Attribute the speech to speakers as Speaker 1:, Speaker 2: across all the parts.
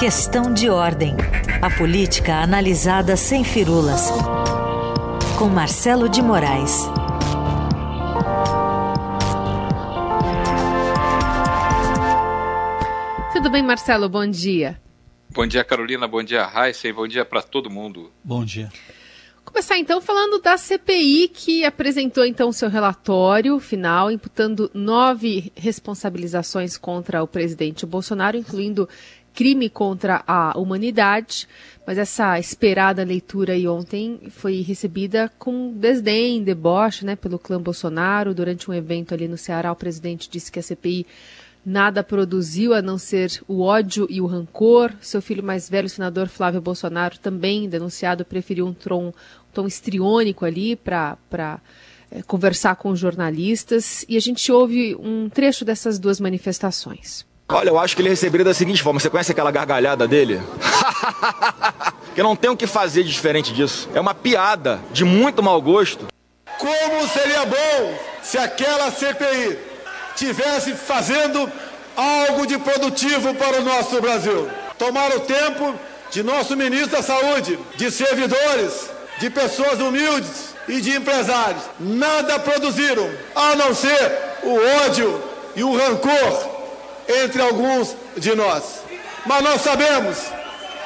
Speaker 1: Questão de ordem. A política analisada sem firulas. Com Marcelo de Moraes.
Speaker 2: Tudo bem, Marcelo? Bom dia.
Speaker 3: Bom dia, Carolina. Bom dia, Raíssa. E bom dia para todo mundo.
Speaker 4: Bom dia.
Speaker 2: Começar então falando da CPI que apresentou então seu relatório final, imputando nove responsabilizações contra o presidente Bolsonaro, incluindo crime contra a humanidade. Mas essa esperada leitura aí ontem foi recebida com desdém, deboche, né, pelo clã Bolsonaro. Durante um evento ali no Ceará, o presidente disse que a CPI nada produziu a não ser o ódio e o rancor. Seu filho mais velho, o senador Flávio Bolsonaro, também denunciado, preferiu um tom, tom estriônico ali para é, conversar com os jornalistas. E a gente ouve um trecho dessas duas manifestações.
Speaker 5: Olha, eu acho que ele receberia da seguinte forma: você conhece aquela gargalhada dele? que não tem o que fazer de diferente disso. É uma piada de muito mau gosto.
Speaker 6: Como seria bom se aquela CPI tivesse fazendo algo de produtivo para o nosso Brasil. Tomar o tempo de nosso ministro da Saúde, de servidores, de pessoas humildes e de empresários. Nada produziram, a não ser o ódio e o rancor entre alguns de nós. Mas nós sabemos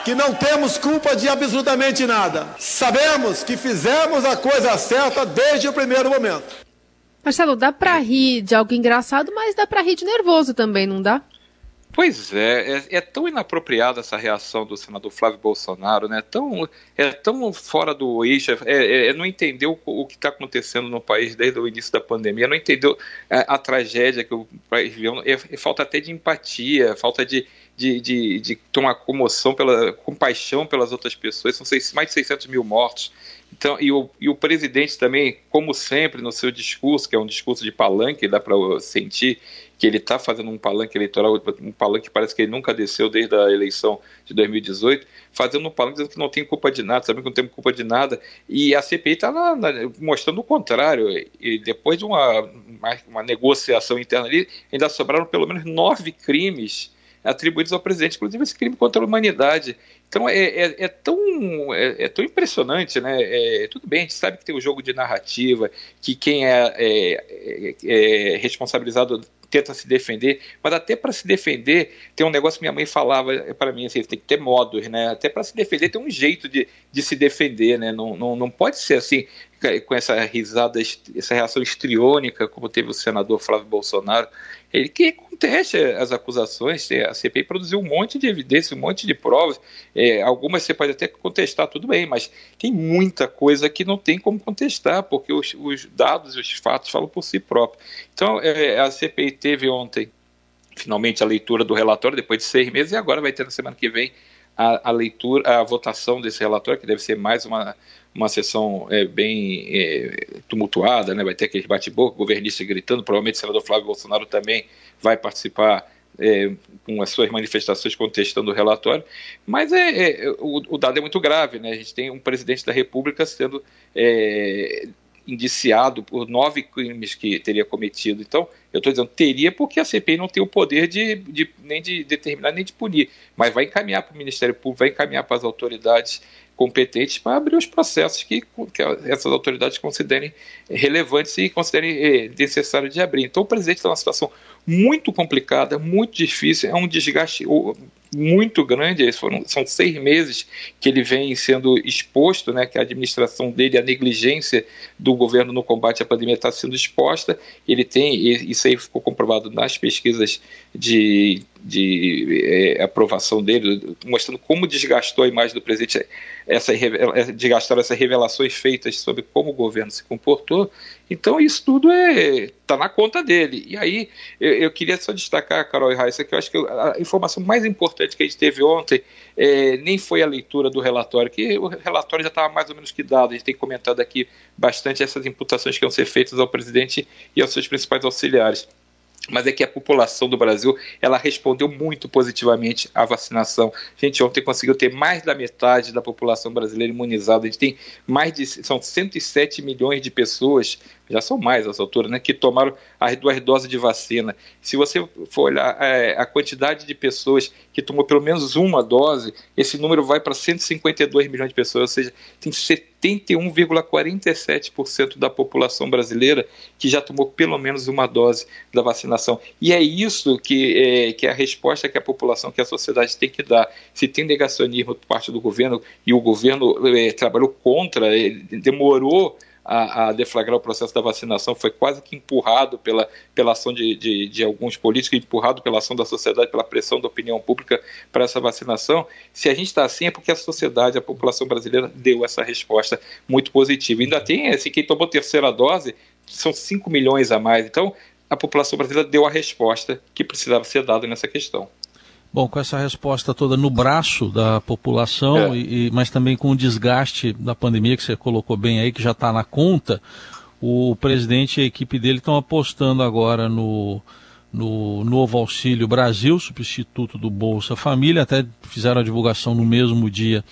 Speaker 6: que não temos culpa de absolutamente nada. Sabemos que fizemos a coisa certa desde o primeiro momento.
Speaker 2: Marcelo, dá pra rir de algo engraçado, mas dá pra rir de nervoso também, não dá?
Speaker 3: Pois é, é, é, tão inapropriada essa reação do senador Flávio Bolsonaro, né? Tão, é tão fora do eixo, é, é, é não entendeu o, o que está acontecendo no país desde o início da pandemia, não entendeu a, a tragédia que o país viveu, é, é, falta até de empatia, falta de, de, de, de tomar comoção, pela, compaixão pelas outras pessoas, são seis, mais de 600 mil mortos, então, e o, e o presidente também, como sempre, no seu discurso, que é um discurso de palanque, dá para sentir que ele está fazendo um palanque eleitoral, um palanque que parece que ele nunca desceu desde a eleição de 2018, fazendo um palanque dizendo que não tem culpa de nada, sabendo que não tem culpa de nada, e a CPI está mostrando o contrário, e depois de uma, uma, uma negociação interna ali, ainda sobraram pelo menos nove crimes atribuídos ao presidente, inclusive esse crime contra a humanidade. Então é, é, é tão, é, é, tão impressionante, né? É, tudo bem, a gente sabe que tem o um jogo de narrativa, que quem é, é, é responsabilizado tenta se defender, mas até para se defender tem um negócio que minha mãe falava para mim assim, tem que ter modos, né? Até para se defender tem um jeito de, de se defender, né? Não, não, não pode ser assim com essa risada, essa reação estriônica como teve o senador Flávio Bolsonaro ele que conteste as acusações. A CPI produziu um monte de evidências, um monte de provas. É, algumas você pode até contestar, tudo bem, mas tem muita coisa que não tem como contestar, porque os, os dados e os fatos falam por si próprios. Então, é, a CPI teve ontem, finalmente, a leitura do relatório, depois de seis meses, e agora vai ter na semana que vem a, a leitura, a votação desse relatório, que deve ser mais uma uma sessão é, bem é, tumultuada, né? vai ter aquele bate-boca, governista gritando, provavelmente o senador Flávio Bolsonaro também vai participar é, com as suas manifestações contestando o relatório, mas é, é o, o, dado é muito grave, né? a gente tem um presidente da República sendo é, indiciado por nove crimes que teria cometido. Então, eu estou dizendo teria porque a CPI não tem o poder de, de, nem de determinar nem de punir, mas vai encaminhar para o Ministério Público, vai encaminhar para as autoridades competentes para abrir os processos que, que, essas autoridades considerem relevantes e considerem é, necessários de abrir. Então, o presidente está numa situação muito complicada, muito difícil, é um desgaste muito grande. Foram, são seis meses que ele vem sendo exposto, né, que a administração dele, a negligência do governo no combate à pandemia está sendo exposta. Ele tem, isso aí ficou comprovado nas pesquisas de, de é, aprovação dele, mostrando como desgastou a imagem do presidente, essa, desgastaram essas revelações feitas sobre como o governo se comportou. Então, isso tudo está é, tá na conta dele. E aí, eu, eu queria só destacar, Carol e Raíssa, que eu acho que a informação mais importante que a gente teve ontem é, nem foi a leitura do relatório, que o relatório já estava mais ou menos que dado. A gente tem comentado aqui bastante essas imputações que vão ser feitas ao presidente e aos seus principais auxiliares. Mas é que a população do Brasil ela respondeu muito positivamente à vacinação. A gente ontem conseguiu ter mais da metade da população brasileira imunizada. A gente tem mais de são 107 milhões de pessoas, já são mais nessa altura, né, que tomaram as duas doses de vacina. Se você for olhar é, a quantidade de pessoas que tomou pelo menos uma dose, esse número vai para 152 milhões de pessoas, ou seja, tem 71,47% da população brasileira que já tomou pelo menos uma dose da vacinação. E é isso que é, que é a resposta que a população, que a sociedade tem que dar. Se tem negacionismo por parte do governo e o governo é, trabalhou contra, demorou a, a, deflagrar o processo da vacinação, foi quase que empurrado pela, pela ação de, de, de, alguns políticos, empurrado pela ação da sociedade, pela pressão da opinião pública para essa vacinação. Se a gente está assim, é porque a sociedade, a população brasileira deu essa resposta muito positiva. Ainda tem, assim, quem tomou terceira dose são 5 milhões a mais. Então, a população brasileira deu a resposta que precisava ser dada nessa questão.
Speaker 4: Bom, com essa resposta toda no braço da população, é. e, mas também com o desgaste da pandemia que você colocou bem aí, que já está na conta, o presidente e a equipe dele estão apostando agora no, no novo Auxílio Brasil, substituto do Bolsa Família, até fizeram a divulgação no mesmo dia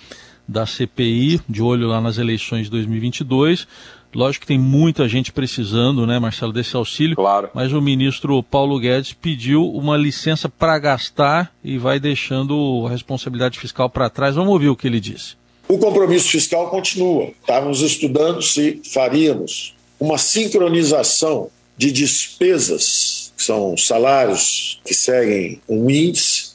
Speaker 4: da CPI, de olho lá nas eleições de 2022. Lógico que tem muita gente precisando, né, Marcelo, desse auxílio.
Speaker 3: Claro.
Speaker 4: Mas o ministro Paulo Guedes pediu uma licença para gastar e vai deixando a responsabilidade fiscal para trás. Vamos ouvir o que ele disse.
Speaker 7: O compromisso fiscal continua. Estávamos estudando se faríamos uma sincronização de despesas, que são salários que seguem um índice,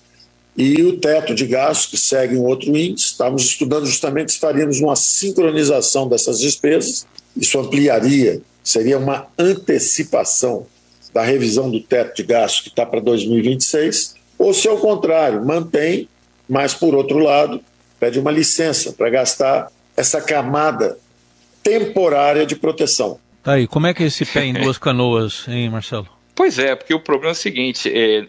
Speaker 7: e o teto de gastos, que segue um outro índice. Estávamos estudando justamente se faríamos uma sincronização dessas despesas isso ampliaria, seria uma antecipação da revisão do teto de gastos que está para 2026, ou se ao contrário, mantém, mas por outro lado, pede uma licença para gastar essa camada temporária de proteção.
Speaker 4: Tá aí, como é que é esse pé em duas canoas, hein, Marcelo?
Speaker 3: Pois é, porque o problema é o seguinte: é,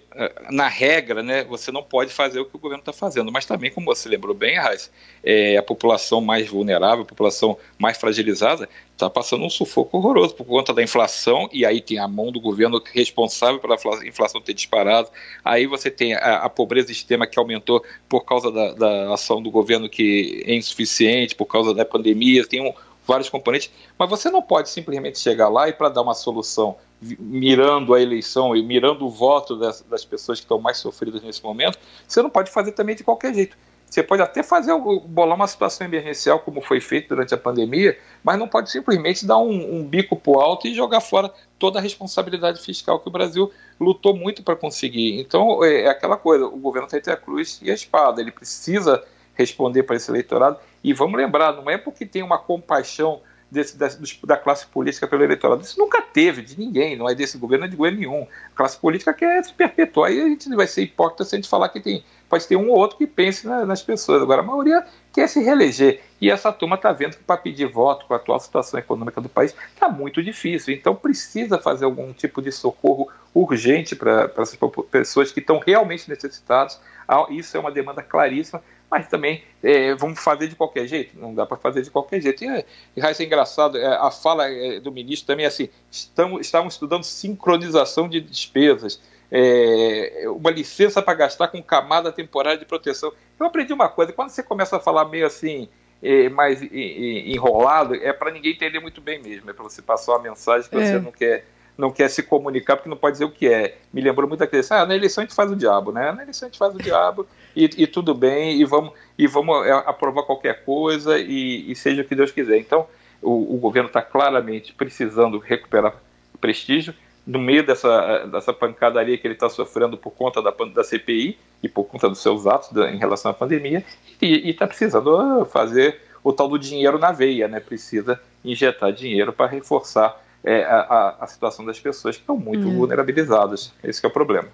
Speaker 3: na regra, né, você não pode fazer o que o governo está fazendo, mas também, como você lembrou bem, Raiz, é, a população mais vulnerável, a população mais fragilizada, está passando um sufoco horroroso por conta da inflação, e aí tem a mão do governo responsável pela inflação ter disparado, aí você tem a, a pobreza extrema que aumentou por causa da, da ação do governo que é insuficiente, por causa da pandemia, tem um, vários componentes, mas você não pode simplesmente chegar lá e para dar uma solução mirando a eleição e mirando o voto das, das pessoas que estão mais sofridas nesse momento, você não pode fazer também de qualquer jeito. Você pode até fazer bolar uma situação emergencial, como foi feito durante a pandemia, mas não pode simplesmente dar um, um bico para alto e jogar fora toda a responsabilidade fiscal que o Brasil lutou muito para conseguir. Então, é, é aquela coisa: o governo tem entre a cruz e a espada, ele precisa responder para esse eleitorado. E vamos lembrar: não é porque tem uma compaixão desse, desse, da classe política pelo eleitorado. Isso nunca teve de ninguém, não é desse governo, não é de governo nenhum. A classe política quer se perpetuar e a gente vai ser hipócrita se a gente falar que tem, pode ter um ou outro que pense na, nas pessoas. Agora, a maioria quer se reeleger. E essa turma está vendo que para pedir voto com a atual situação econômica do país está muito difícil. Então precisa fazer algum tipo de socorro urgente para essas pessoas que estão realmente necessitadas. Ah, isso é uma demanda claríssima mas também é, vamos fazer de qualquer jeito, não dá para fazer de qualquer jeito. E, é, é engraçado, é, a fala é, do ministro também é assim, estamos, estamos estudando sincronização de despesas, é, uma licença para gastar com camada temporária de proteção. Eu aprendi uma coisa, quando você começa a falar meio assim, é, mais enrolado, é para ninguém entender muito bem mesmo, é para você passar uma mensagem que você não quer não quer se comunicar porque não pode dizer o que é. Me lembrou muito daquele, ah, na eleição a gente faz o diabo, né? Na eleição a gente faz o diabo e, e tudo bem, e vamos, e vamos é, aprovar qualquer coisa e, e seja o que Deus quiser. Então, o, o governo está claramente precisando recuperar prestígio no meio dessa, dessa pancadaria que ele está sofrendo por conta da, da CPI e por conta dos seus atos da, em relação à pandemia, e está precisando ah, fazer o tal do dinheiro na veia, né? Precisa injetar dinheiro para reforçar é, a, a, situação das pessoas que estão muito hum. vulnerabilizadas. Esse é o problema.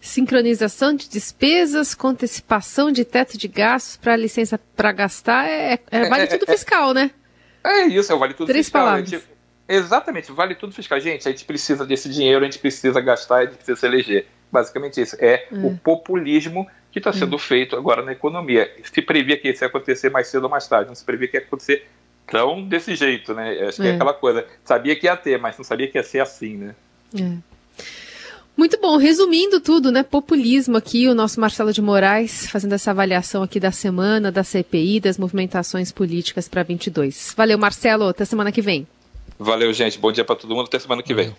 Speaker 2: Sincronização de despesas com antecipação de teto de gastos para licença para gastar é, é, é vale é, tudo fiscal, né?
Speaker 3: É isso, é o vale tudo
Speaker 2: Três
Speaker 3: fiscal.
Speaker 2: Palavras.
Speaker 3: Gente, Exatamente, vale tudo fiscal. Gente, a gente precisa desse dinheiro, a gente precisa gastar, a gente precisa se eleger. Basicamente isso. É hum. o populismo que está sendo hum. feito agora na economia. Se previa que isso ia acontecer mais cedo ou mais tarde, não se previa que ia acontecer tão desse jeito, né? Acho que é, é aquela coisa. Sabia que ia ter, mas não sabia que ia ser assim, né?
Speaker 2: É. Muito bom, resumindo tudo, né? Populismo aqui, o nosso Marcelo de Moraes fazendo essa avaliação aqui da semana, da CPI, das movimentações políticas para 22. Valeu, Marcelo, até semana que vem.
Speaker 3: Valeu, gente. Bom dia para todo mundo. Até semana que vem.